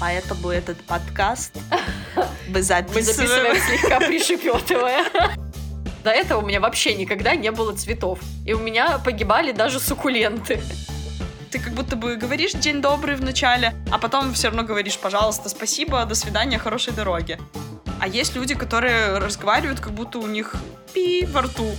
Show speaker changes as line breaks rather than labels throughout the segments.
поэтому этот подкаст мы
Мы записываем
записываем.
слегка пришепетывая. До этого у меня вообще никогда не было цветов. И у меня погибали даже суккуленты.
Ты как будто бы говоришь «день добрый» в начале, а потом все равно говоришь «пожалуйста, спасибо, до свидания, хорошей дороги». А есть люди, которые разговаривают, как будто у них пи во рту.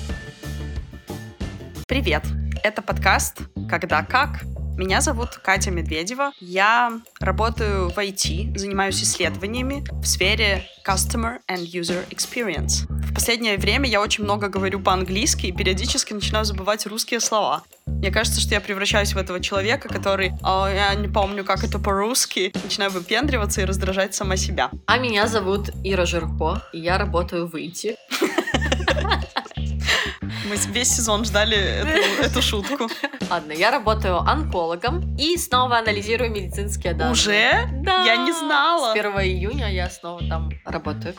Привет! Это подкаст «Когда как?». Меня зовут Катя Медведева. Я работаю в IT, занимаюсь исследованиями в сфере Customer and User Experience. В последнее время я очень много говорю по-английски и периодически начинаю забывать русские слова. Мне кажется, что я превращаюсь в этого человека, который «А, я не помню, как это по-русски, начинаю выпендриваться и раздражать сама себя.
А меня зовут Ира Жирко, и я работаю в ИТИ.
Мы весь сезон ждали эту, эту шутку.
Ладно, я работаю онкологом и снова анализирую медицинские данные.
Уже?
Да.
Я не знала.
С 1 июня я снова там работаю.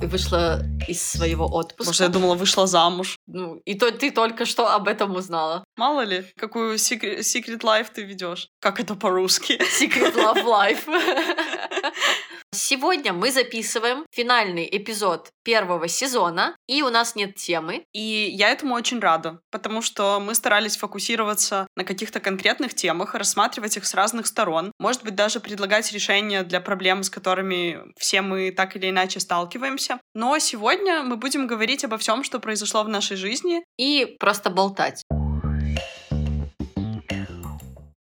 И вышла из своего отпуска.
Боже, я думала, вышла замуж.
Ну, и то ты только что об этом узнала.
Мало ли, какую секрет, secret life ты ведешь. Как это по-русски?
Secret Love Life. Сегодня мы записываем финальный эпизод первого сезона, и у нас нет темы.
И я этому очень рада, потому что мы старались фокусироваться на каких-то конкретных темах, рассматривать их с разных сторон, может быть, даже предлагать решения для проблем, с которыми все мы так или иначе сталкиваемся. Но сегодня мы будем говорить обо всем, что произошло в нашей жизни.
И просто болтать.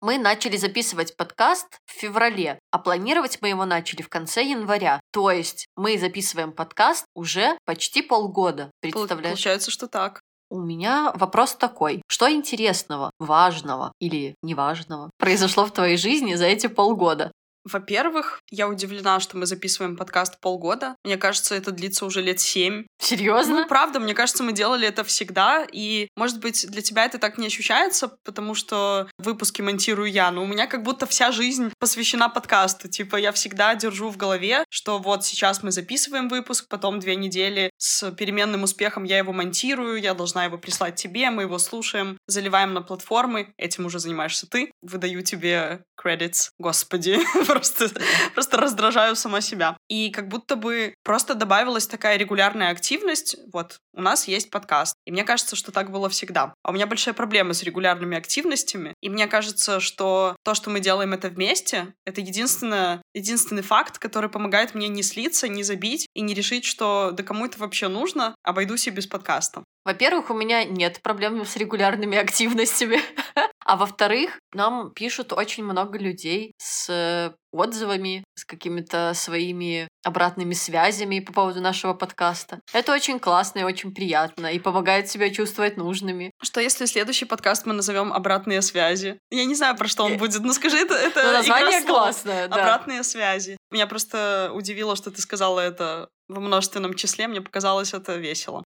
Мы начали записывать подкаст в феврале, а планировать мы его начали в конце января. То есть мы записываем подкаст уже почти полгода.
Пол-
Представляешь?
Получается, что так.
У меня вопрос такой. Что интересного, важного или неважного произошло в твоей жизни за эти полгода?
Во-первых, я удивлена, что мы записываем подкаст полгода. Мне кажется, это длится уже лет семь.
Серьезно?
Ну, правда, мне кажется, мы делали это всегда, и, может быть, для тебя это так не ощущается, потому что выпуски монтирую я, но у меня как будто вся жизнь посвящена подкасту. Типа, я всегда держу в голове, что вот сейчас мы записываем выпуск, потом две недели с переменным успехом я его монтирую, я должна его прислать тебе, мы его слушаем, заливаем на платформы, этим уже занимаешься ты, выдаю тебе credits, господи, просто, просто раздражаю сама себя. И как будто бы просто добавилась такая регулярная активность. Вот, у нас есть подкаст. И мне кажется, что так было всегда. А у меня большая проблема с регулярными активностями. И мне кажется, что то, что мы делаем это вместе, это единственное, единственный факт, который помогает мне не слиться, не забить и не решить, что да кому это вообще нужно, обойдусь и без подкаста.
Во-первых, у меня нет проблем с регулярными активностями. А во-вторых, нам пишут очень много людей с отзывами, с какими-то своими обратными связями по поводу нашего подкаста. Это очень классно и очень приятно, и помогает себя чувствовать нужными.
Что если следующий подкаст мы назовем «Обратные связи»? Я не знаю, про что он
Э,
будет, но скажи, это, это игра
название классное, да.
Обратные связи. Меня просто удивило, что ты сказала это во множественном числе. Мне показалось это весело.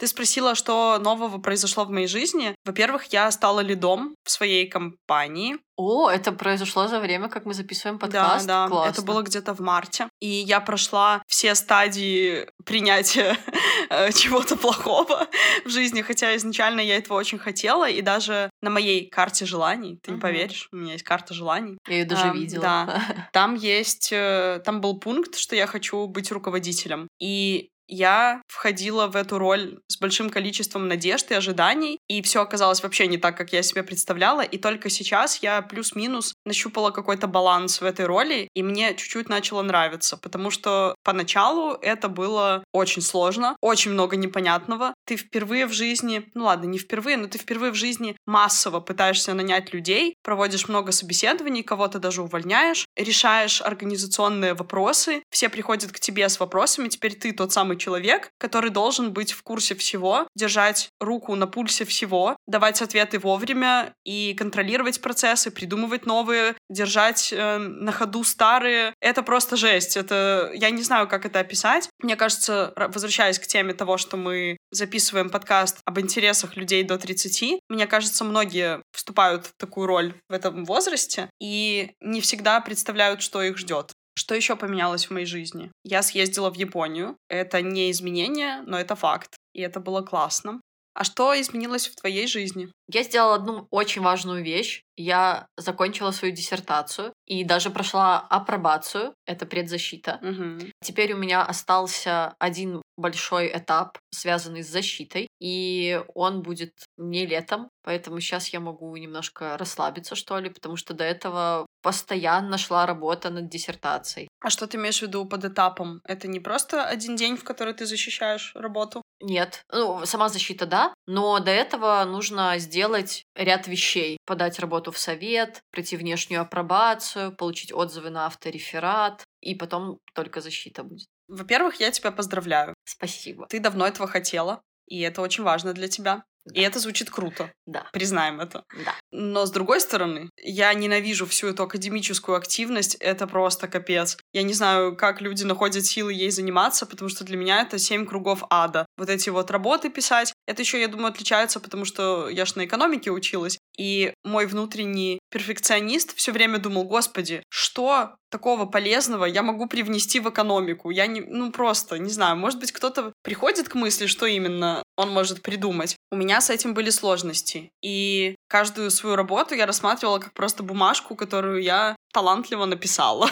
Ты спросила, что нового произошло в моей жизни. Во-первых, я стала лидом в своей компании.
О, это произошло за время, как мы записываем подкаст.
Да, да,
Классно.
это было где-то в марте. И я прошла все стадии принятия э, чего-то плохого в жизни, хотя изначально я этого очень хотела, и даже на моей карте желаний, ты не поверишь, у меня есть карта желаний,
Я ее даже видела.
да. там есть, э, там был пункт, что я хочу быть руководителем. И я входила в эту роль с большим количеством надежд и ожиданий, и все оказалось вообще не так, как я себе представляла, и только сейчас я плюс-минус нащупала какой-то баланс в этой роли, и мне чуть-чуть начало нравиться, потому что поначалу это было очень сложно, очень много непонятного. Ты впервые в жизни, ну ладно, не впервые, но ты впервые в жизни массово пытаешься нанять людей, проводишь много собеседований, кого-то даже увольняешь, решаешь организационные вопросы, все приходят к тебе с вопросами, теперь ты тот самый человек, который должен быть в курсе всего, держать руку на пульсе всего, давать ответы вовремя и контролировать процессы, придумывать новые, держать э, на ходу старые. Это просто жесть. Это я не знаю, как это описать. Мне кажется, ра- возвращаясь к теме того, что мы записываем подкаст об интересах людей до 30, мне кажется, многие вступают в такую роль в этом возрасте и не всегда представляют, что их ждет. Что еще поменялось в моей жизни? Я съездила в Японию. Это не изменение, но это факт. И это было классно. А что изменилось в твоей жизни?
Я сделала одну очень важную вещь. Я закончила свою диссертацию и даже прошла апробацию. Это предзащита.
Угу.
Теперь у меня остался один большой этап, связанный с защитой, и он будет не летом, поэтому сейчас я могу немножко расслабиться, что ли, потому что до этого постоянно шла работа над диссертацией.
А что ты имеешь в виду под этапом? Это не просто один день, в который ты защищаешь работу?
Нет. Ну, сама защита, да, но до этого нужно сделать ряд вещей. Подать работу в совет, пройти внешнюю апробацию, получить отзывы на автореферат, и потом только защита будет.
Во-первых, я тебя поздравляю.
Спасибо.
Ты давно этого хотела, и это очень важно для тебя. И это звучит круто.
Да.
Признаем это.
Да.
Но с другой стороны, я ненавижу всю эту академическую активность. Это просто капец. Я не знаю, как люди находят силы ей заниматься, потому что для меня это семь кругов ада. Вот эти вот работы писать. Это еще, я думаю, отличается, потому что я ж на экономике училась. И мой внутренний перфекционист все время думал, господи, что такого полезного я могу привнести в экономику? Я не, ну просто, не знаю, может быть, кто-то приходит к мысли, что именно он может придумать. У меня с этим были сложности. И каждую свою работу я рассматривала как просто бумажку, которую я талантливо написала.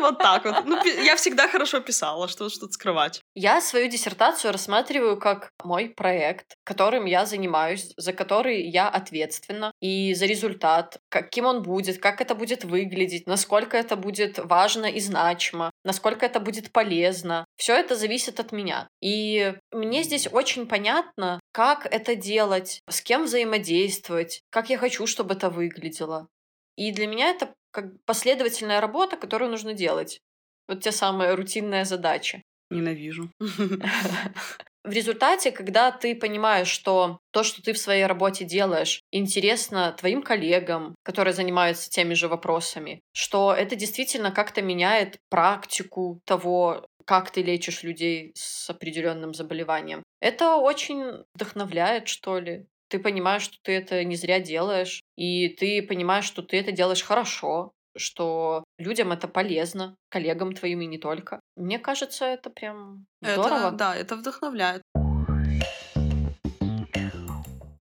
Вот так вот. Ну, я всегда хорошо писала, что тут скрывать.
Я свою диссертацию рассматриваю как мой проект, которым я занимаюсь, за который я ответственна, и за результат, каким он будет, как это будет выглядеть, насколько это будет важно и значимо, насколько это будет полезно. Все это зависит от меня. И мне здесь очень понятно, как это делать, с кем взаимодействовать, как я хочу, чтобы это выглядело. И для меня это как последовательная работа, которую нужно делать. Вот те самые рутинные задачи.
Ненавижу.
В результате, когда ты понимаешь, что то, что ты в своей работе делаешь, интересно твоим коллегам, которые занимаются теми же вопросами, что это действительно как-то меняет практику того, как ты лечишь людей с определенным заболеванием. Это очень вдохновляет, что ли ты понимаешь, что ты это не зря делаешь, и ты понимаешь, что ты это делаешь хорошо, что людям это полезно, коллегам твоим и не только. Мне кажется, это прям здорово.
Это, да, это вдохновляет.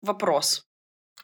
Вопрос.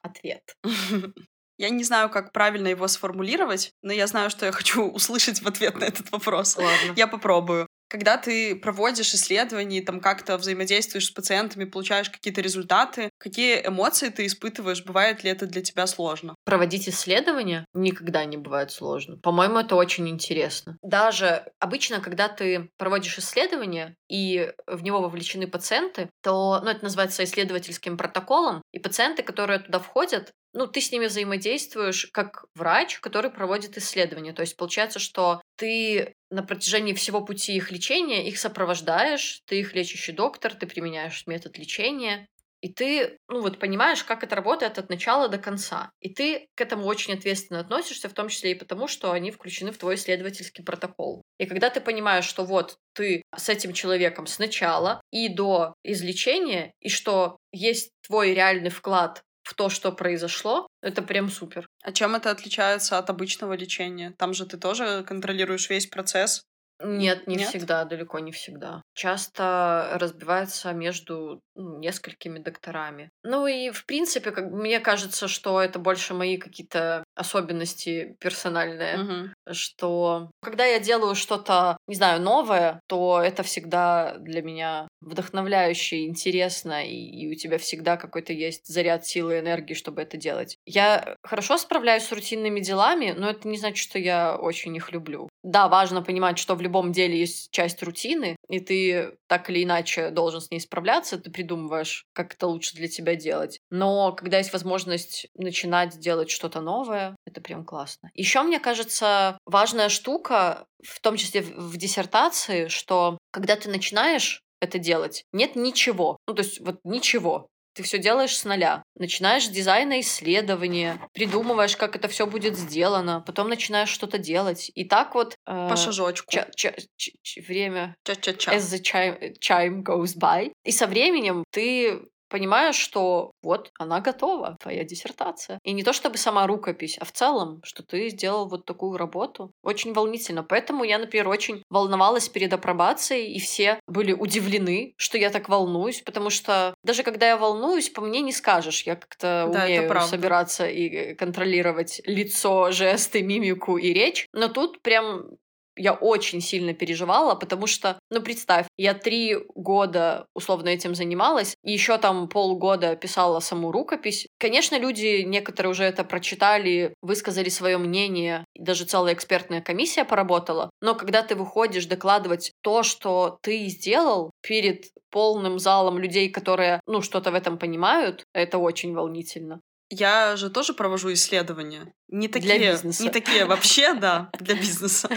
Ответ.
Я не знаю, как правильно его сформулировать, но я знаю, что я хочу услышать в ответ на этот вопрос.
Ладно.
Я попробую. Когда ты проводишь исследования, там как-то взаимодействуешь с пациентами, получаешь какие-то результаты, какие эмоции ты испытываешь? Бывает ли это для тебя сложно?
Проводить исследования никогда не бывает сложно. По-моему, это очень интересно. Даже обычно, когда ты проводишь исследование и в него вовлечены пациенты, то ну, это называется исследовательским протоколом, и пациенты, которые туда входят, ну, ты с ними взаимодействуешь как врач, который проводит исследования. То есть получается, что ты на протяжении всего пути их лечения их сопровождаешь, ты их лечащий доктор, ты применяешь метод лечения, и ты, ну вот, понимаешь, как это работает от начала до конца. И ты к этому очень ответственно относишься, в том числе и потому, что они включены в твой исследовательский протокол. И когда ты понимаешь, что вот ты с этим человеком сначала и до излечения, и что есть твой реальный вклад в то, что произошло, это прям супер.
А чем это отличается от обычного лечения? Там же ты тоже контролируешь весь процесс.
Нет, не Нет? всегда, далеко не всегда. Часто разбивается между ну, несколькими докторами. Ну и, в принципе, как, мне кажется, что это больше мои какие-то особенности персональные.
Угу.
Что когда я делаю что-то, не знаю, новое, то это всегда для меня вдохновляюще, интересно, и, и у тебя всегда какой-то есть заряд силы и энергии, чтобы это делать. Я хорошо справляюсь с рутинными делами, но это не значит, что я очень их люблю. Да, важно понимать, что в любом деле есть часть рутины, и ты так или иначе должен с ней справляться, ты придумываешь, как это лучше для тебя делать. Но когда есть возможность начинать делать что-то новое, это прям классно. Еще, мне кажется, важная штука, в том числе в диссертации, что когда ты начинаешь это делать. Нет ничего. Ну, то есть вот ничего. Ты все делаешь с нуля. Начинаешь с дизайна исследования, придумываешь, как это все будет сделано, потом начинаешь что-то делать. И так вот...
Э, По шажочку.
Ча- ча- ча- время...
Ча-ча-ча.
As the chime, chime goes by. И со временем ты понимаешь, что вот она готова, твоя диссертация. И не то чтобы сама рукопись, а в целом, что ты сделал вот такую работу. Очень волнительно. Поэтому я, например, очень волновалась перед апробацией, и все были удивлены, что я так волнуюсь, потому что даже когда я волнуюсь, по мне не скажешь. Я как-то да, умею собираться и контролировать лицо, жесты, мимику и речь. Но тут прям я очень сильно переживала, потому что, ну, представь, я три года условно этим занималась, и еще там полгода писала саму рукопись. Конечно, люди, некоторые уже это прочитали, высказали свое мнение, даже целая экспертная комиссия поработала, но когда ты выходишь докладывать то, что ты сделал перед полным залом людей, которые, ну, что-то в этом понимают, это очень волнительно.
Я же тоже провожу исследования. Не такие,
для бизнеса.
Не такие вообще, да, для бизнеса.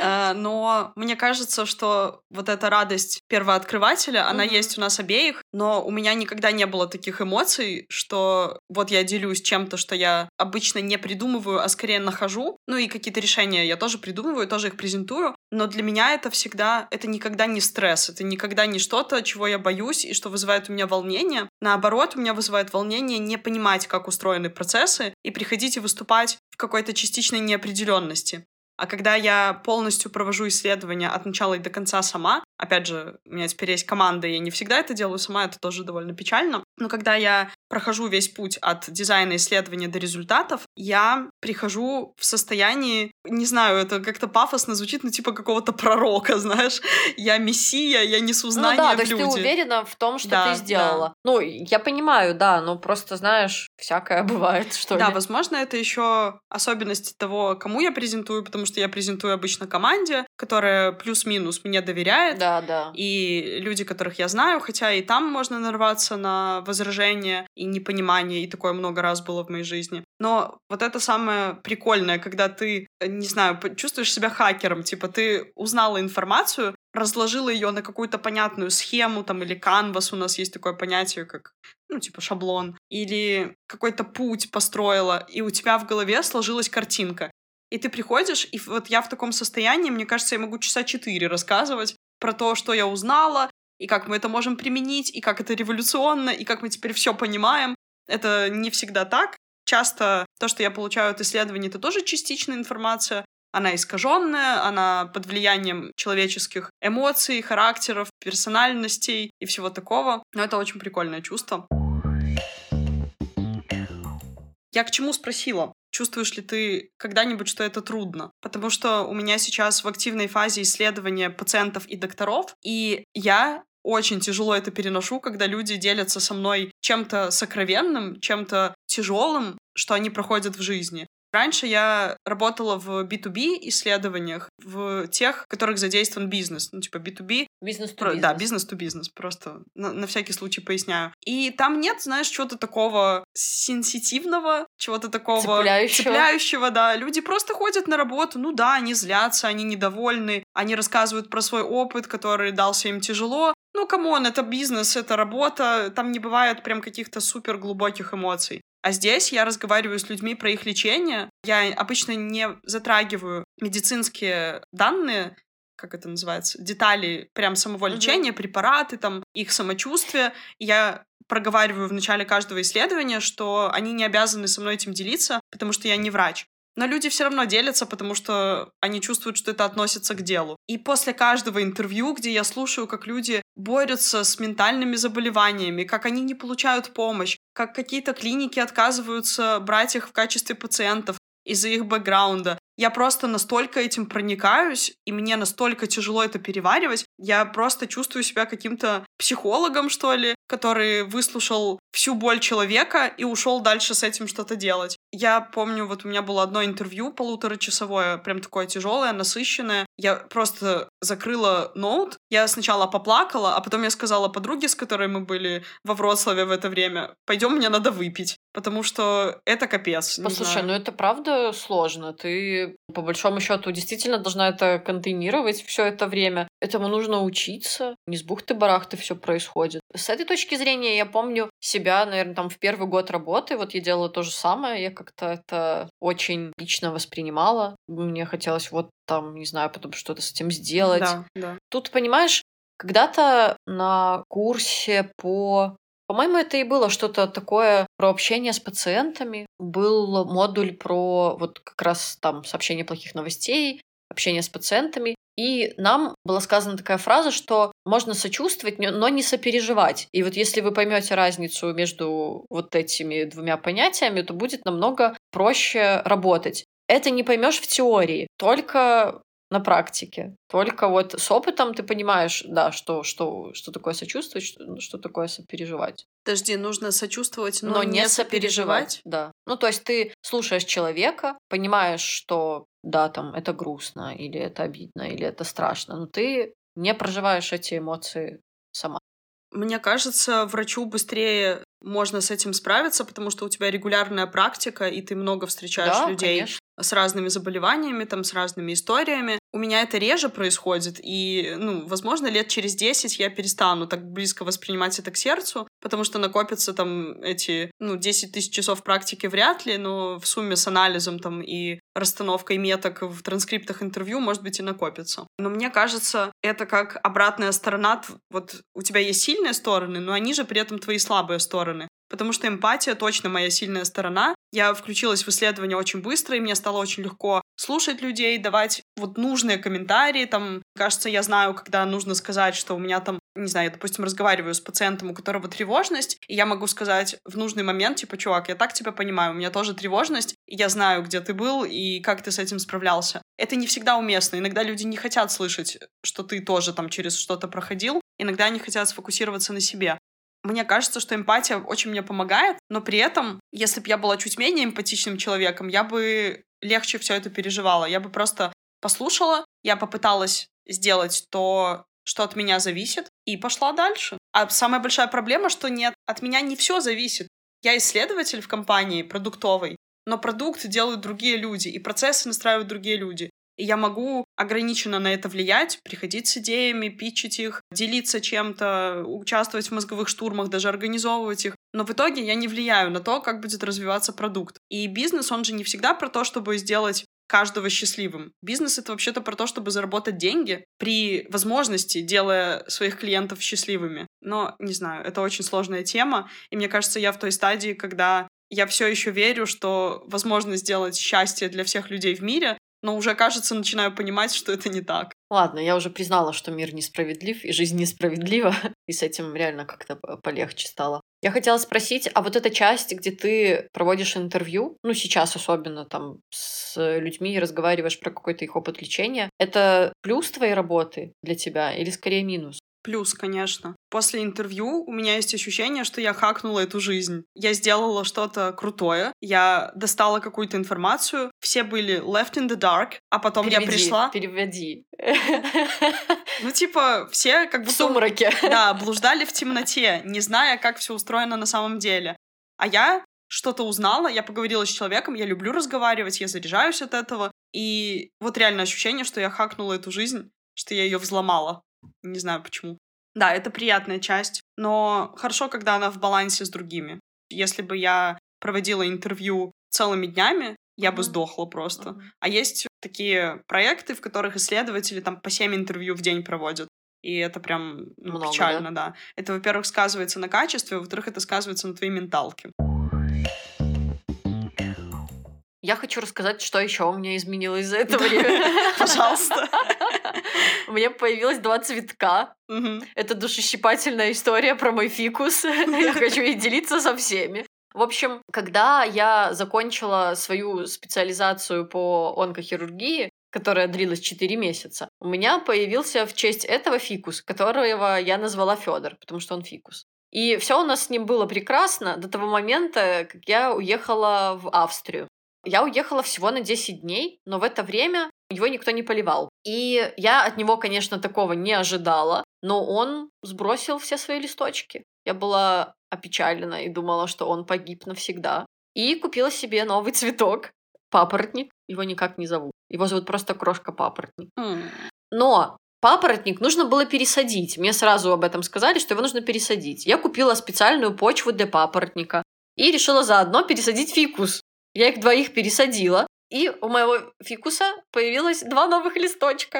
А, но мне кажется, что вот эта радость первооткрывателя, она есть у нас обеих, но у меня никогда не было таких эмоций, что вот я делюсь чем-то, что я обычно не придумываю, а скорее нахожу. Ну и какие-то решения я тоже придумываю, тоже их презентую. Но для меня это всегда, это никогда не стресс, это никогда не что-то, чего я боюсь и что вызывает у меня волнение. Наоборот, у меня вызывает волнение не понимать, как устроены процессы, и приходить и выступать в какой-то частичной неопределенности. А когда я полностью провожу исследования от начала и до конца сама, опять же, у меня теперь есть команда, и я не всегда это делаю сама, это тоже довольно печально, но когда я прохожу весь путь от дизайна исследования до результатов, я прихожу в состоянии, не знаю, это как-то пафосно звучит, ну типа какого-то пророка, знаешь, я мессия, я несу знания ну,
да, то
есть
ты уверена в том, что да, ты сделала. Да. Ну, я понимаю, да, но просто, знаешь, всякое бывает, что
да,
ли.
Да, возможно, это еще особенность того, кому я презентую, потому что я презентую обычно команде, которая плюс-минус мне доверяет.
Да, да.
И люди, которых я знаю, хотя и там можно нарваться на возражения и непонимание, и такое много раз было в моей жизни. Но вот это самое прикольное, когда ты, не знаю, чувствуешь себя хакером, типа ты узнала информацию, разложила ее на какую-то понятную схему, там, или канвас, у нас есть такое понятие, как, ну, типа шаблон, или какой-то путь построила, и у тебя в голове сложилась картинка. И ты приходишь, и вот я в таком состоянии, мне кажется, я могу часа четыре рассказывать про то, что я узнала, и как мы это можем применить, и как это революционно, и как мы теперь все понимаем. Это не всегда так. Часто то, что я получаю от исследований, это тоже частичная информация. Она искаженная, она под влиянием человеческих эмоций, характеров, персональностей и всего такого. Но это очень прикольное чувство. Я к чему спросила? Чувствуешь ли ты когда-нибудь, что это трудно? Потому что у меня сейчас в активной фазе исследования пациентов и докторов, и я очень тяжело это переношу, когда люди делятся со мной чем-то сокровенным, чем-то тяжелым, что они проходят в жизни. Раньше я работала в B2B исследованиях, в тех, в которых задействован бизнес. Ну, типа B2B.
Business to
Да, business to business. Просто на, на всякий случай поясняю. И там нет, знаешь, чего-то такого сенситивного, чего-то такого
цепляющего.
цепляющего, да. Люди просто ходят на работу. Ну да, они злятся, они недовольны, они рассказывают про свой опыт, который дался им тяжело. Ну, come on, это бизнес, это работа, там не бывает прям каких-то супер глубоких эмоций. А здесь я разговариваю с людьми про их лечение. Я обычно не затрагиваю медицинские данные, как это называется, детали прям самого лечения, mm-hmm. препараты, там, их самочувствие. Я проговариваю в начале каждого исследования, что они не обязаны со мной этим делиться, потому что я не врач. Но люди все равно делятся, потому что они чувствуют, что это относится к делу. И после каждого интервью, где я слушаю, как люди борются с ментальными заболеваниями, как они не получают помощь, как какие-то клиники отказываются брать их в качестве пациентов из-за их бэкграунда, я просто настолько этим проникаюсь, и мне настолько тяжело это переваривать. Я просто чувствую себя каким-то психологом, что ли, который выслушал всю боль человека и ушел дальше с этим что-то делать. Я помню, вот у меня было одно интервью полуторачасовое, прям такое тяжелое, насыщенное. Я просто закрыла ноут. Я сначала поплакала, а потом я сказала подруге, с которой мы были во Вроцлаве в это время, пойдем, мне надо выпить, потому что это капец.
Послушай, ну это правда сложно. Ты по большому счету действительно должна это контейнировать все это время. Этому нужно учиться. Не с бухты-барахты все происходит. С этой точки зрения я помню себя, наверное, там в первый год работы. Вот я делала то же самое. Я как-то это очень лично воспринимала. Мне хотелось вот там, не знаю, потом что-то с этим сделать.
Да, да.
Тут, понимаешь, когда-то на курсе по По-моему, это и было что-то такое про общение с пациентами. Был модуль про вот как раз там сообщение плохих новостей, общение с пациентами. И нам была сказана такая фраза, что можно сочувствовать, но не сопереживать. И вот если вы поймете разницу между вот этими двумя понятиями, то будет намного проще работать. Это не поймешь в теории, только на практике. Только вот с опытом ты понимаешь, да, что, что, что такое сочувствовать, что, что такое сопереживать.
Подожди, нужно сочувствовать, но, но не, не сопереживать. сопереживать.
Да. Ну, то есть ты слушаешь человека, понимаешь, что да, там это грустно, или это обидно, или это страшно, но ты не проживаешь эти эмоции сама.
Мне кажется, врачу быстрее можно с этим справиться, потому что у тебя регулярная практика, и ты много встречаешь да, людей. Конечно с разными заболеваниями, там, с разными историями. У меня это реже происходит, и, ну, возможно, лет через 10 я перестану так близко воспринимать это к сердцу, потому что накопятся там эти, ну, 10 тысяч часов практики вряд ли, но в сумме с анализом там и расстановкой меток в транскриптах интервью, может быть, и накопится. Но мне кажется, это как обратная сторона. Вот у тебя есть сильные стороны, но они же при этом твои слабые стороны потому что эмпатия точно моя сильная сторона. Я включилась в исследование очень быстро, и мне стало очень легко слушать людей, давать вот нужные комментарии. Там, кажется, я знаю, когда нужно сказать, что у меня там, не знаю, я, допустим, разговариваю с пациентом, у которого тревожность, и я могу сказать в нужный момент, типа, чувак, я так тебя понимаю, у меня тоже тревожность, и я знаю, где ты был и как ты с этим справлялся. Это не всегда уместно. Иногда люди не хотят слышать, что ты тоже там через что-то проходил. Иногда они хотят сфокусироваться на себе. Мне кажется, что эмпатия очень мне помогает, но при этом, если бы я была чуть менее эмпатичным человеком, я бы легче все это переживала. Я бы просто послушала, я попыталась сделать то, что от меня зависит, и пошла дальше. А самая большая проблема, что нет, от меня не все зависит. Я исследователь в компании продуктовой, но продукты делают другие люди, и процессы настраивают другие люди и я могу ограниченно на это влиять, приходить с идеями, питчить их, делиться чем-то, участвовать в мозговых штурмах, даже организовывать их. Но в итоге я не влияю на то, как будет развиваться продукт. И бизнес, он же не всегда про то, чтобы сделать каждого счастливым. Бизнес — это вообще-то про то, чтобы заработать деньги при возможности, делая своих клиентов счастливыми. Но, не знаю, это очень сложная тема, и мне кажется, я в той стадии, когда я все еще верю, что возможно сделать счастье для всех людей в мире но уже, кажется, начинаю понимать, что это не так.
Ладно, я уже признала, что мир несправедлив и жизнь несправедлива, и с этим реально как-то полегче стало. Я хотела спросить, а вот эта часть, где ты проводишь интервью, ну сейчас особенно там с людьми разговариваешь про какой-то их опыт лечения, это плюс твоей работы для тебя или скорее минус?
Плюс, конечно. После интервью у меня есть ощущение, что я хакнула эту жизнь. Я сделала что-то крутое, я достала какую-то информацию, все были left in the dark, а потом
переведи,
я пришла...
Переведи.
Ну, типа, все как бы... В
сумраке.
Да, блуждали в темноте, не зная, как все устроено на самом деле. А я что-то узнала, я поговорила с человеком, я люблю разговаривать, я заряжаюсь от этого. И вот реально ощущение, что я хакнула эту жизнь, что я ее взломала. Не знаю почему. Да, это приятная часть, но хорошо, когда она в балансе с другими. Если бы я проводила интервью целыми днями, я бы сдохла просто. А есть такие проекты, в которых исследователи там по 7 интервью в день проводят. И это прям ну, Много, печально, да? да. Это, во-первых, сказывается на качестве, во-вторых, это сказывается на твоей менталке.
Я хочу рассказать, что еще у меня изменилось за это время.
Пожалуйста.
У меня появилось два цветка. Это душещипательная история про мой фикус. Я хочу ей делиться со всеми. В общем, когда я закончила свою специализацию по онкохирургии, которая длилась 4 месяца, у меня появился в честь этого фикус, которого я назвала Федор, потому что он фикус. И все у нас с ним было прекрасно до того момента, как я уехала в Австрию. Я уехала всего на 10 дней, но в это время его никто не поливал. И я от него, конечно, такого не ожидала, но он сбросил все свои листочки. Я была опечалена и думала, что он погиб навсегда. И купила себе новый цветок. Папоротник. Его никак не зовут. Его зовут просто крошка-папоротник. Но папоротник нужно было пересадить. Мне сразу об этом сказали, что его нужно пересадить. Я купила специальную почву для папоротника и решила заодно пересадить фикус. Я их двоих пересадила. И у моего фикуса появилось два новых листочка.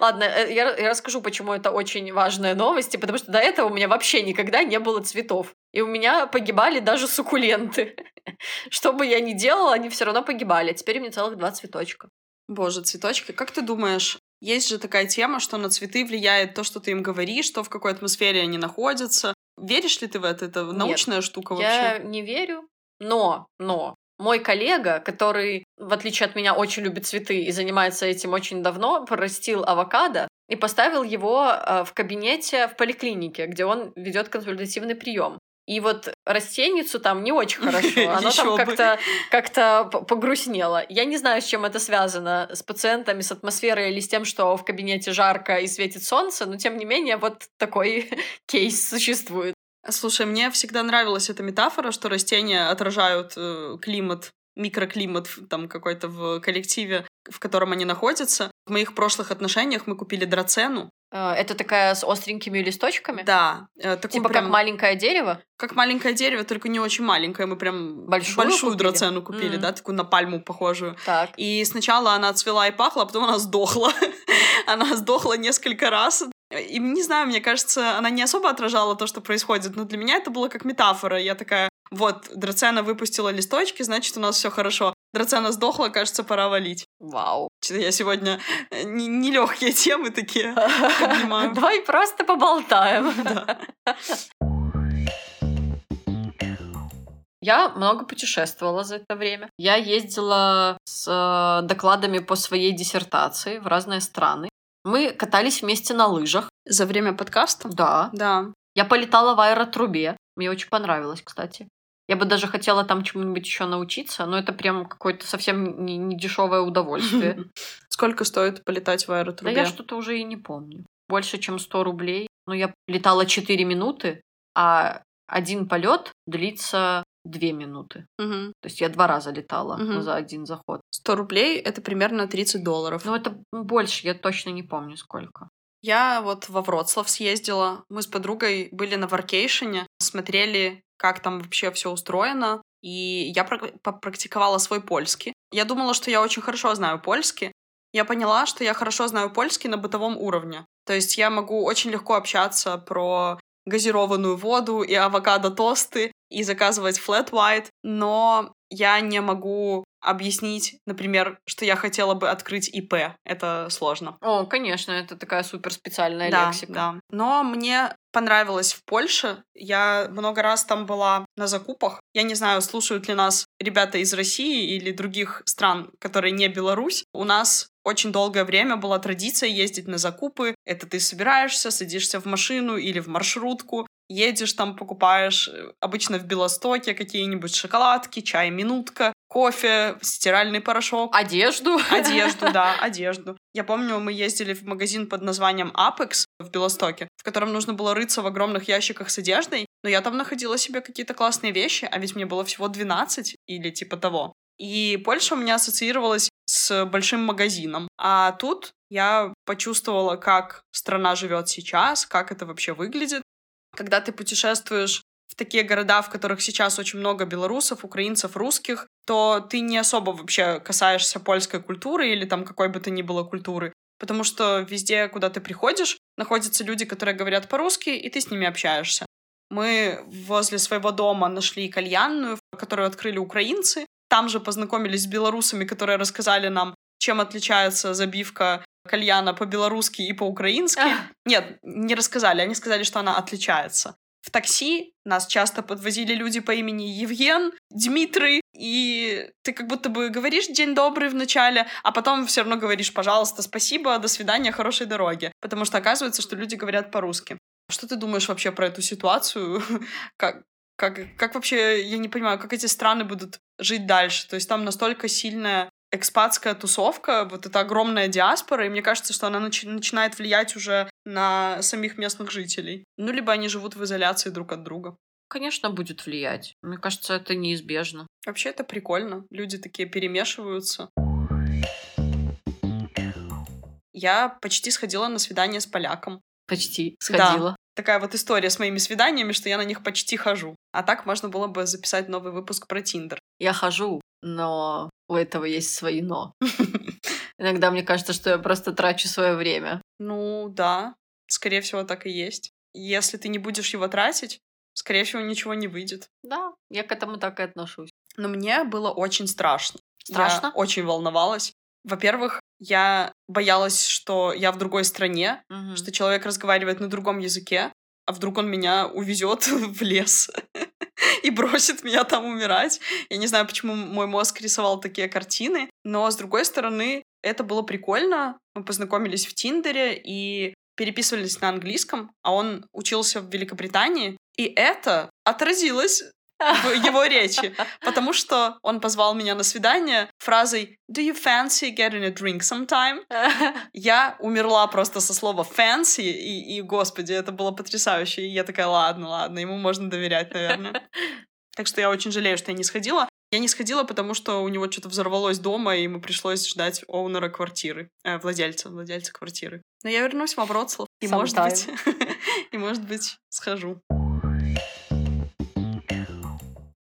Ладно, э, я, я расскажу, почему это очень важная новость, потому что до этого у меня вообще никогда не было цветов. И у меня погибали даже суккуленты. Что бы я ни делала, они все равно погибали. Теперь у меня целых два цветочка.
Боже, цветочки, как ты думаешь, есть же такая тема, что на цветы влияет то, что ты им говоришь, что в какой атмосфере они находятся. Веришь ли ты в это? Это научная
Нет,
штука
Я
вообще?
не верю, но, но мой коллега, который, в отличие от меня, очень любит цветы и занимается этим очень давно, прорастил авокадо и поставил его э, в кабинете в поликлинике, где он ведет консультативный прием. И вот растенницу там не очень хорошо. Оно
Ещё
там как-то как погрустнело. Я не знаю, с чем это связано. С пациентами, с атмосферой или с тем, что в кабинете жарко и светит солнце. Но тем не менее, вот такой кейс существует.
Слушай, мне всегда нравилась эта метафора, что растения отражают э, климат, микроклимат там какой-то в коллективе, в котором они находятся. В моих прошлых отношениях мы купили драцену.
Э, Это такая с остренькими листочками?
Да, э, такую
Типа
прям-
как маленькое дерево?
как маленькое дерево, только не очень маленькое. Мы прям
Большую купили?
драцену купили,
М.
да, такую на пальму похожую.
Так.
И сначала она цвела и пахла, а потом она сдохла. она сдохла несколько раз. И не знаю, мне кажется, она не особо отражала то, что происходит, но для меня это было как метафора. Я такая, вот, драцена выпустила листочки, значит, у нас все хорошо. Драцена сдохла, кажется, пора валить.
Вау.
Что-то я сегодня э, нелегкие темы такие поднимаю.
Давай просто поболтаем. Я много путешествовала за это время. Я ездила с э, докладами по своей диссертации в разные страны. Мы катались вместе на лыжах.
За время подкаста?
Да.
Да.
Я полетала в аэротрубе. Мне очень понравилось, кстати. Я бы даже хотела там чему-нибудь еще научиться, но это прям какое-то совсем не, не дешевое удовольствие.
Сколько стоит полетать в
Да
аэротрубе?
я что-то уже и не помню. Больше, чем 100 рублей. Но я летала 4 минуты, а один полет длится 2 минуты.
Мгм.
То есть я два раза летала
Мгм.
за один заход.
100 рублей — это примерно 30 долларов.
Но это больше, я точно не помню сколько.
Я вот во Вроцлав съездила. Мы с подругой были на варкейшене, смотрели, как там вообще все устроено. И я прак- попрактиковала свой польский. Я думала, что я очень хорошо знаю польский. Я поняла, что я хорошо знаю польский на бытовом уровне. То есть я могу очень легко общаться про газированную воду и авокадо-тосты и заказывать flat white, но я не могу объяснить, например, что я хотела бы открыть ИП. Это сложно.
О, конечно, это такая супер специальная
Да,
лексика.
да. Но мне понравилось в Польше. Я много раз там была на закупах. Я не знаю, слушают ли нас ребята из России или других стран, которые не Беларусь. У нас очень долгое время была традиция ездить на закупы. Это ты собираешься, садишься в машину или в маршрутку, едешь там, покупаешь э, обычно в Белостоке какие-нибудь шоколадки, чай, минутка, кофе, стиральный порошок.
Одежду.
Одежду, да, одежду. Я помню, мы ездили в магазин под названием Apex в Белостоке, в котором нужно было рыться в огромных ящиках с одеждой, но я там находила себе какие-то классные вещи, а ведь мне было всего 12 или типа того. И Польша у меня ассоциировалась с большим магазином. А тут я почувствовала, как страна живет сейчас, как это вообще выглядит. Когда ты путешествуешь в такие города, в которых сейчас очень много белорусов, украинцев, русских, то ты не особо вообще касаешься польской культуры или там какой бы то ни было культуры. Потому что везде, куда ты приходишь, находятся люди, которые говорят по-русски, и ты с ними общаешься. Мы возле своего дома нашли кальянную, которую открыли украинцы. Там же познакомились с белорусами, которые рассказали нам, чем отличается забивка кальяна по-белорусски и по-украински. Нет, не рассказали, они сказали, что она отличается. В такси нас часто подвозили люди по имени Евген, Дмитрий, и ты как будто бы говоришь «день добрый» в начале, а потом все равно говоришь «пожалуйста, спасибо, до свидания, хорошей дороги», потому что оказывается, что люди говорят по-русски. Что ты думаешь вообще про эту ситуацию? Как, как, как вообще, я не понимаю, как эти страны будут жить дальше? То есть там настолько сильная экспатская тусовка, вот эта огромная диаспора, и мне кажется, что она начи- начинает влиять уже на самих местных жителей. Ну, либо они живут в изоляции друг от друга.
Конечно, будет влиять. Мне кажется, это неизбежно.
Вообще это прикольно. Люди такие перемешиваются. Я почти сходила на свидание с поляком.
Почти
Да. Такая вот история с моими свиданиями, что я на них почти хожу. А так можно было бы записать новый выпуск про Тиндер.
Я хожу, но у этого есть свои но. Иногда мне кажется, что я просто трачу свое время.
Ну да, скорее всего, так и есть. Если ты не будешь его тратить, скорее всего, ничего не выйдет.
Да, я к этому так и отношусь.
Но мне было очень страшно.
Страшно?
Я очень волновалась. Во-первых, я боялась, что я в другой стране,
Мгм.
что человек разговаривает на другом языке, а вдруг он меня увезет в лес и бросит меня там умирать. Я не знаю, почему мой мозг рисовал такие картины, но с другой стороны, это было прикольно. Мы познакомились в Тиндере и переписывались на английском, а он учился в Великобритании, и это отразилось в его речи, потому что он позвал меня на свидание фразой «Do you fancy getting a drink sometime?» Я умерла просто со слова fancy, и, и, господи, это было потрясающе. И я такая, ладно, ладно, ему можно доверять, наверное. Так что я очень жалею, что я не сходила. Я не сходила, потому что у него что-то взорвалось дома, и ему пришлось ждать оунера квартиры, э, владельца, владельца квартиры. Но я вернусь во Вроцлав, и, может быть, и, может быть, схожу.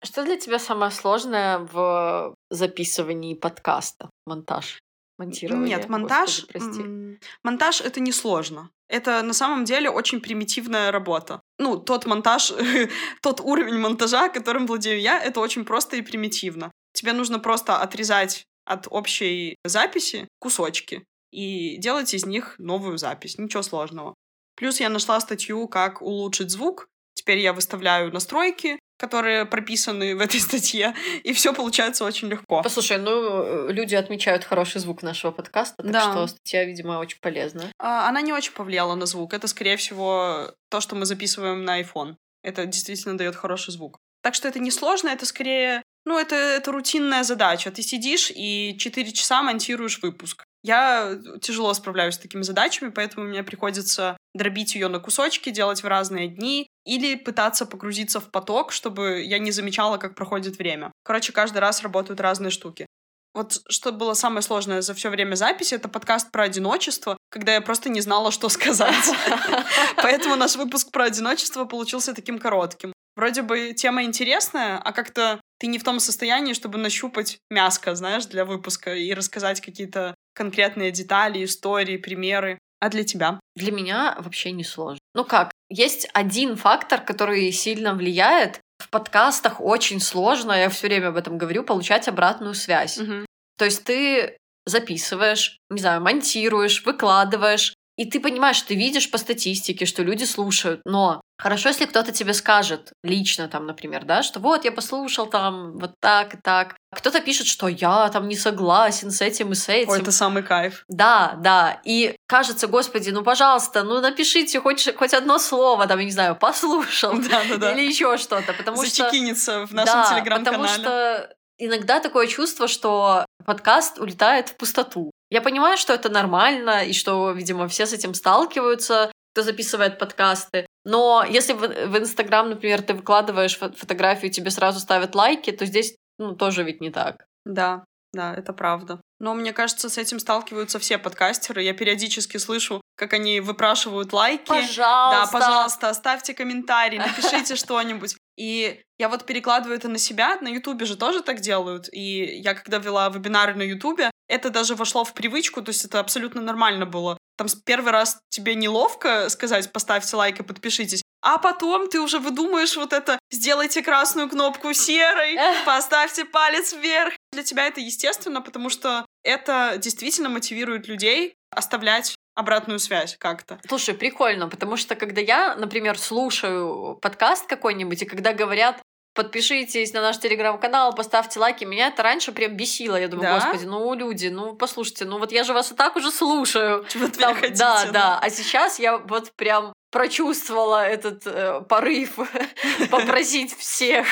Что для тебя самое сложное в записывании подкаста? Монтаж? Монтирование?
Нет, монтаж...
Господи, прости.
Монтаж — это несложно. Это на самом деле очень примитивная работа. Ну, тот монтаж, тот уровень монтажа, которым владею я, это очень просто и примитивно. Тебе нужно просто отрезать от общей записи кусочки и делать из них новую запись. Ничего сложного. Плюс я нашла статью, как улучшить звук. Теперь я выставляю настройки, которые прописаны в этой статье, и все получается очень легко.
Послушай, ну, люди отмечают хороший звук нашего подкаста, так
Да.
что статья, видимо, очень полезная.
А, Она не очень повлияла на звук. Это, скорее всего, то, что мы записываем на iPhone. Это действительно дает хороший звук. Так что это не сложно, это скорее... Ну, это, это рутинная задача. Ты сидишь и 4 часа монтируешь выпуск. Я тяжело справляюсь с такими задачами, поэтому мне приходится дробить ее на кусочки, делать в разные дни или пытаться погрузиться в поток, чтобы я не замечала, как проходит время. Короче, каждый раз работают разные штуки. Вот что было самое сложное за все время записи, это подкаст про одиночество, когда я просто не знала, что сказать. Поэтому наш выпуск про одиночество получился таким коротким. Вроде бы тема интересная, а как-то ты не в том состоянии, чтобы нащупать мяско, знаешь, для выпуска и рассказать какие-то конкретные детали, истории, примеры. А для тебя?
Для меня вообще не сложно. Ну как, есть один фактор, который сильно влияет. В подкастах очень сложно, я все время об этом говорю, получать обратную связь.
Мгм.
То есть ты записываешь, не знаю, монтируешь, выкладываешь, и ты понимаешь, ты видишь по статистике, что люди слушают, но хорошо, если кто-то тебе скажет лично там, например, да, что вот я послушал там вот так и так. Кто-то пишет, что я там не согласен с этим и с этим.
Ой, это самый кайф.
Да, да. И кажется, господи, ну пожалуйста, ну напишите хоть, хоть одно слово, там, я не знаю, послушал.
Да-да-да.
Или еще что-то. Потому что.
Зачекиниться в нашем
Да, Потому
телеграм-канале.
что иногда такое чувство, что подкаст улетает в пустоту. Я понимаю, что это нормально, и что, видимо, все с этим сталкиваются, кто записывает подкасты. Но если в, Инстаграм, например, ты выкладываешь фо- фотографию, тебе сразу ставят лайки, то здесь ну, тоже ведь не так.
Да, да, это правда. Но мне кажется, с этим сталкиваются все подкастеры. Я периодически слышу, как они выпрашивают лайки.
Пожалуйста.
Да, пожалуйста, оставьте комментарий, напишите что-нибудь. И я вот перекладываю это на себя, на Ютубе же тоже так делают. И я когда вела вебинары на Ютубе, это даже вошло в привычку, то есть это абсолютно нормально было. Там первый раз тебе неловко сказать «поставьте лайк и подпишитесь», а потом ты уже выдумаешь вот это «сделайте красную кнопку серой», «поставьте палец вверх». Для тебя это естественно, потому что это действительно мотивирует людей оставлять обратную связь как-то.
Слушай, прикольно, потому что когда я, например, слушаю подкаст какой-нибудь, и когда говорят подпишитесь на наш телеграм-канал, поставьте лайки, меня это раньше прям бесило. Я думаю,
Да?
господи, ну люди, ну послушайте, ну вот я же вас и так уже слушаю.
Чего от
Там-
хотите?
да, да. А сейчас я вот прям прочувствовала этот э, порыв попросить всех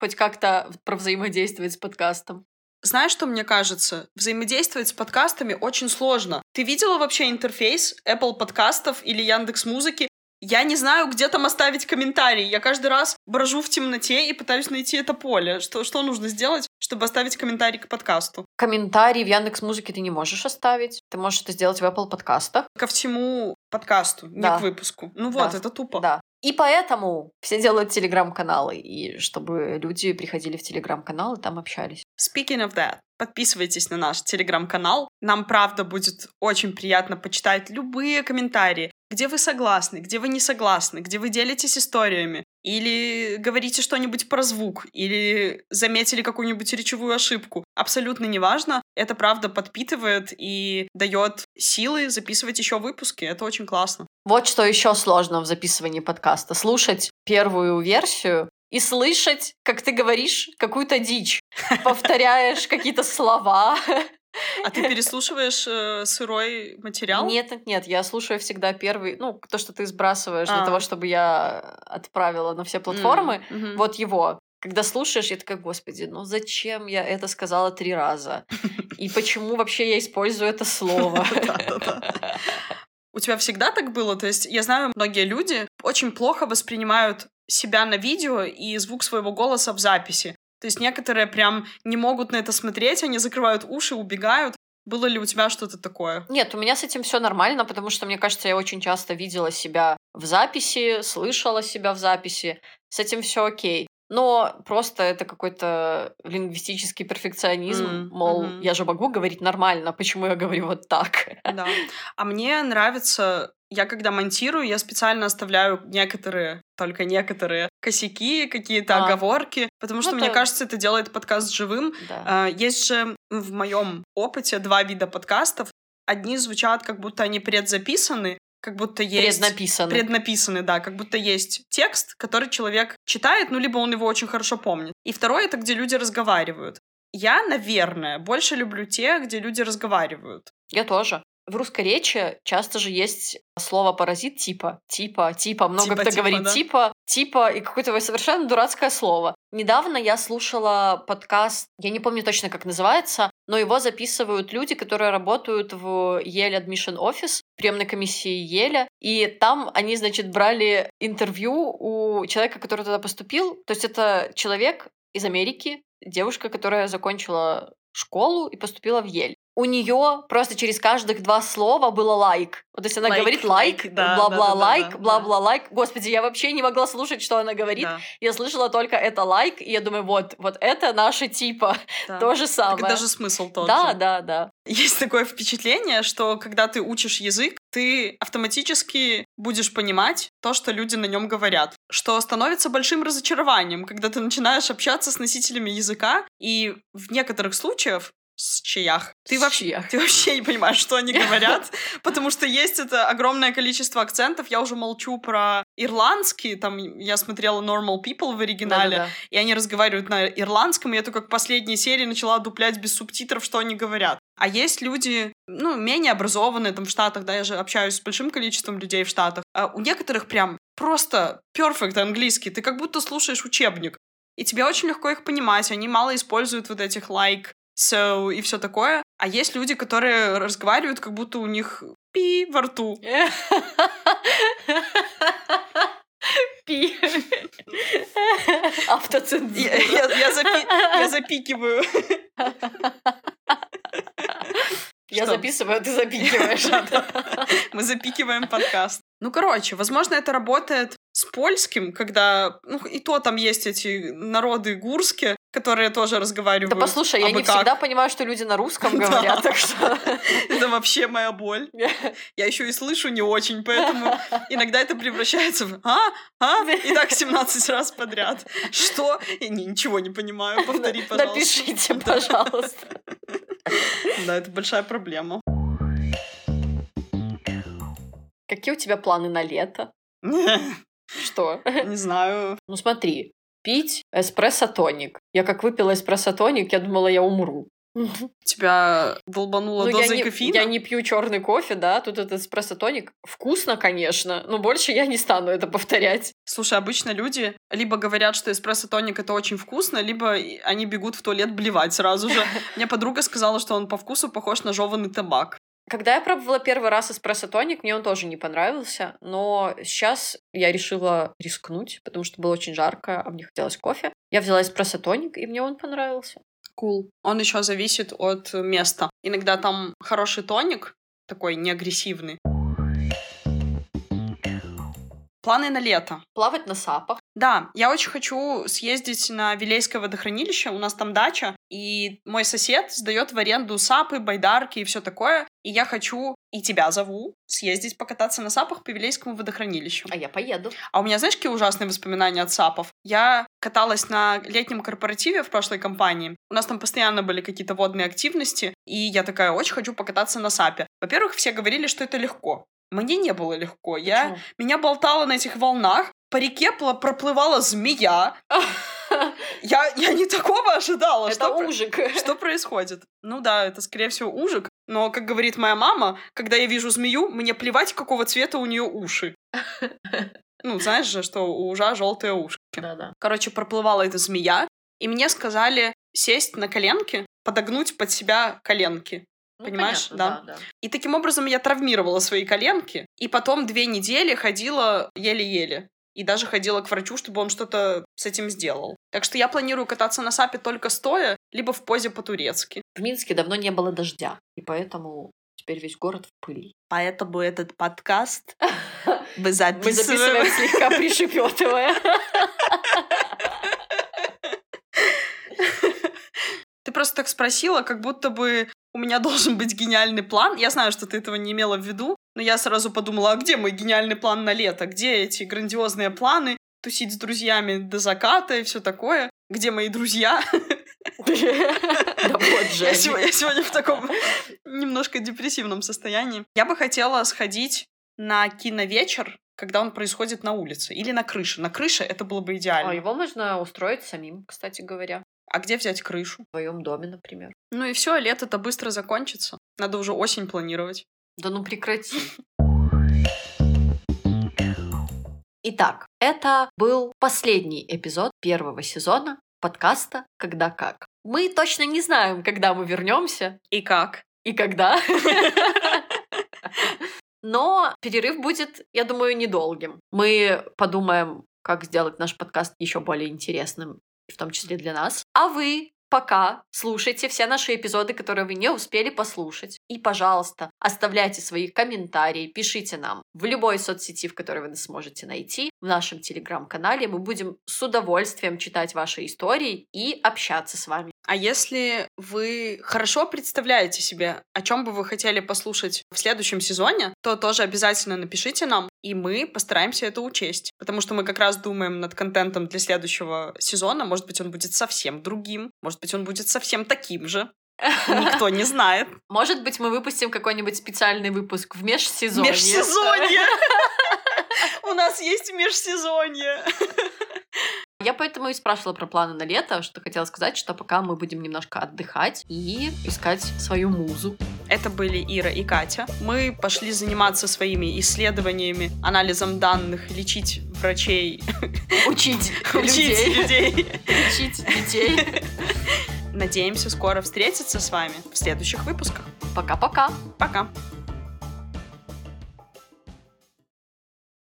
хоть как-то взаимодействовать с подкастом.
Знаешь, что мне кажется? Взаимодействовать с подкастами очень сложно. Ты видела вообще интерфейс Apple подкастов или Яндекс Музыки? Я не знаю, где там оставить комментарий. Я каждый раз брожу в темноте и пытаюсь найти это поле. Что, что нужно сделать, чтобы оставить комментарий к подкасту?
Комментарий в Яндекс Музыке ты не можешь оставить. Ты можешь это сделать в Apple подкастах.
Ко всему подкасту, не
Да.
к выпуску. Ну вот,
Да.
это тупо.
Да. И поэтому все делают телеграм-каналы, и чтобы люди приходили в телеграм-канал и там общались.
Speaking of that, подписывайтесь на наш телеграм-канал. Нам, правда, будет очень приятно почитать любые комментарии, где вы согласны, где вы не согласны, где вы делитесь историями, или говорите что-нибудь про звук, или заметили какую-нибудь речевую ошибку. Абсолютно неважно. Это правда подпитывает и дает силы записывать еще выпуски. Это очень классно.
Вот что еще сложно в записывании подкаста. Слушать первую версию и слышать, как ты говоришь какую-то дичь, повторяешь какие-то слова,
а ты переслушиваешь э, сырой материал?
Нет, нет, нет, я слушаю всегда первый, ну, то, что ты сбрасываешь а. для того, чтобы я отправила на все платформы, mm -hmm. вот его. Когда слушаешь, я такая, господи, ну зачем я это сказала три раза? И почему вообще я использую это слово?
У тебя всегда так было? То есть я знаю, многие люди очень плохо воспринимают себя на видео и звук своего голоса в записи. То есть некоторые прям не могут на это смотреть, они закрывают уши, убегают. Было ли у тебя что-то такое?
Нет, у меня с этим все нормально, потому что, мне кажется, я очень часто видела себя в записи, слышала себя в записи. С этим все окей. Но просто это какой-то лингвистический перфекционизм, mm, мол, mm-hmm. я же могу говорить нормально, почему я говорю вот так?
Да. А мне нравится я когда монтирую, я специально оставляю некоторые, только некоторые косяки, какие-то а. оговорки, потому что, ну, мне кажется, это делает подкаст живым. Да. А, есть же в моем опыте два вида подкастов. Одни звучат, как будто они предзаписаны, как будто есть...
Преднаписаны.
Преднаписаны, да, как будто есть текст, который человек читает, ну, либо он его очень хорошо помнит. И второе — это где люди разговаривают. Я, наверное, больше люблю те, где люди разговаривают.
Я тоже. В русской речи часто же есть слово паразит типа, типа, типа, много типа, кто типа, говорит да? типа, типа и какое-то совершенно дурацкое слово. Недавно я слушала подкаст, я не помню точно, как называется, но его записывают люди, которые работают в Yale Admission Office, приемной комиссии Еля, и там они, значит, брали интервью у человека, который туда поступил. То есть это человек из Америки, девушка, которая закончила школу и поступила в Ель у нее просто через каждых два слова было лайк. Вот то есть она like, говорит лайк, бла-бла лайк, бла-бла лайк. Господи, я вообще не могла слушать, что она говорит. Да. Я слышала только это лайк, и я думаю, вот, вот это наши типа. Да. То же самое.
Так даже смысл тот
да,
же.
Да, да, да.
Есть такое впечатление, что когда ты учишь язык, ты автоматически будешь понимать то, что люди на нем говорят. Что становится большим разочарованием, когда ты начинаешь общаться с носителями языка, и в некоторых случаях с чаях. Ты вообще, ты вообще не понимаешь, что они говорят, потому что есть это огромное количество акцентов. Я уже молчу про ирландский, там я смотрела Normal People в оригинале, Да-да-да. и они разговаривают на ирландском, и я только к последней серии начала дуплять без субтитров, что они говорят. А есть люди, ну, менее образованные там в Штатах, да, я же общаюсь с большим количеством людей в Штатах. А у некоторых прям просто perfect английский, ты как будто слушаешь учебник. И тебе очень легко их понимать, они мало используют вот этих like, so и все такое. А есть люди, которые разговаривают, как будто у них пи во рту.
Пи. Автоцензура.
Я, я, я, запи, я запикиваю.
Я Что? записываю, а ты запикиваешь.
Мы запикиваем подкаст. Ну, короче, возможно, это работает с польским, когда, ну, и то там есть эти народы гурские, которые тоже разговаривают.
Да послушай, я не как. всегда понимаю, что люди на русском говорят, так что...
Это вообще моя боль. Я еще и слышу не очень, поэтому иногда это превращается в «а? А?» и так 17 раз подряд. Что? Я ничего не понимаю, повтори, пожалуйста.
Напишите, пожалуйста.
Да, это большая проблема.
Какие у тебя планы на лето? Что?
Не знаю.
Ну смотри, пить эспрессо-тоник. Я как выпила эспрессо-тоник, я думала, я умру.
Тебя долбанула ну, дозой
я не,
кофеина?
Я не пью черный кофе, да, тут этот эспрессо-тоник. Вкусно, конечно, но больше я не стану это повторять.
Слушай, обычно люди либо говорят, что эспрессо-тоник это очень вкусно, либо они бегут в туалет блевать сразу же. Мне подруга сказала, что он по вкусу похож на жеванный табак.
Когда я пробовала первый раз эспрессо-тоник, мне он тоже не понравился, но сейчас я решила рискнуть, потому что было очень жарко, а мне хотелось кофе. Я взяла эспрессо-тоник, и мне он понравился.
Cool. Он еще зависит от места. Иногда там хороший тоник, такой неагрессивный. Планы на лето.
Плавать на сапах.
Да, я очень хочу съездить на Вилейское водохранилище. У нас там дача. И мой сосед сдает в аренду сапы, байдарки и все такое, и я хочу, и тебя зову, съездить покататься на сапах по Вилейскому водохранилищу.
А я поеду.
А у меня, знаешь, какие ужасные воспоминания от сапов? Я каталась на летнем корпоративе в прошлой компании. У нас там постоянно были какие-то водные активности, и я такая, очень хочу покататься на сапе. Во-первых, все говорили, что это легко. Мне не было легко.
Почему?
Я меня болтало на этих волнах, по реке проплывала змея. Я, я не такого ожидала.
Это
что,
ужик.
что происходит? Ну да, это, скорее всего, ужик. Но, как говорит моя мама, когда я вижу змею, мне плевать, какого цвета у нее уши. Ну, знаешь же, что у ужа желтые ушки.
Да-да.
Короче, проплывала эта змея, и мне сказали сесть на коленки, подогнуть под себя коленки.
Ну,
Понимаешь,
понятно, да, да.
И таким образом я травмировала свои коленки, и потом две недели ходила еле-еле. И даже ходила к врачу, чтобы он что-то с этим сделал. Так что я планирую кататься на сапе только стоя, либо в позе по-турецки.
В Минске давно не было дождя, и поэтому теперь весь город в пыли.
Поэтому этот подкаст мы
Мы записываем слегка пришепетывая.
Ты просто так спросила, как будто бы у меня должен быть гениальный план. Я знаю, что ты этого не имела в виду, но я сразу подумала, а где мой гениальный план на лето? Где эти грандиозные планы? Тусить с друзьями до заката и все такое? Где мои друзья?
Да вот же.
Я сегодня, в таком немножко депрессивном состоянии. Я бы хотела сходить на киновечер, когда он происходит на улице. Или на крыше. На крыше это было бы
А
идеально.
его можно устроить самим, кстати говоря.
А где взять крышу?
В твоем доме, например.
Ну и все, лето-то быстро закончится. Надо уже осень планировать.
Да ну прекрати. Итак, это был последний эпизод первого сезона подкаста «Когда как». Мы точно не знаем, когда мы вернемся
И как?
и когда. Но перерыв будет, я думаю, недолгим. Мы подумаем, как сделать наш подкаст еще более интересным, в том числе для нас. А вы пока слушайте все наши эпизоды, которые вы не успели послушать. И, пожалуйста, оставляйте свои комментарии, пишите нам в любой соцсети, в которой вы нас сможете найти, в нашем телеграм-канале. Мы будем с удовольствием читать ваши истории и общаться с вами.
А если вы хорошо представляете себе, о чем бы вы хотели послушать в следующем сезоне, то тоже обязательно напишите нам, и мы постараемся это учесть. Потому что мы как раз думаем над контентом для следующего сезона. Может быть, он будет совсем другим, может быть, он будет совсем таким же. Никто не знает.
Может быть, мы выпустим какой-нибудь специальный выпуск в межсезонье.
Межсезонье! У нас есть межсезонье.
Я поэтому и спрашивала про планы на лето, что хотела сказать, что пока мы будем немножко отдыхать и искать свою музу.
Это были Ира и Катя. Мы пошли заниматься своими исследованиями, анализом данных, лечить врачей,
Учить
учить
людей.
людей.
Учить детей.
Надеемся скоро встретиться с вами в следующих выпусках.
Пока-пока.
Пока!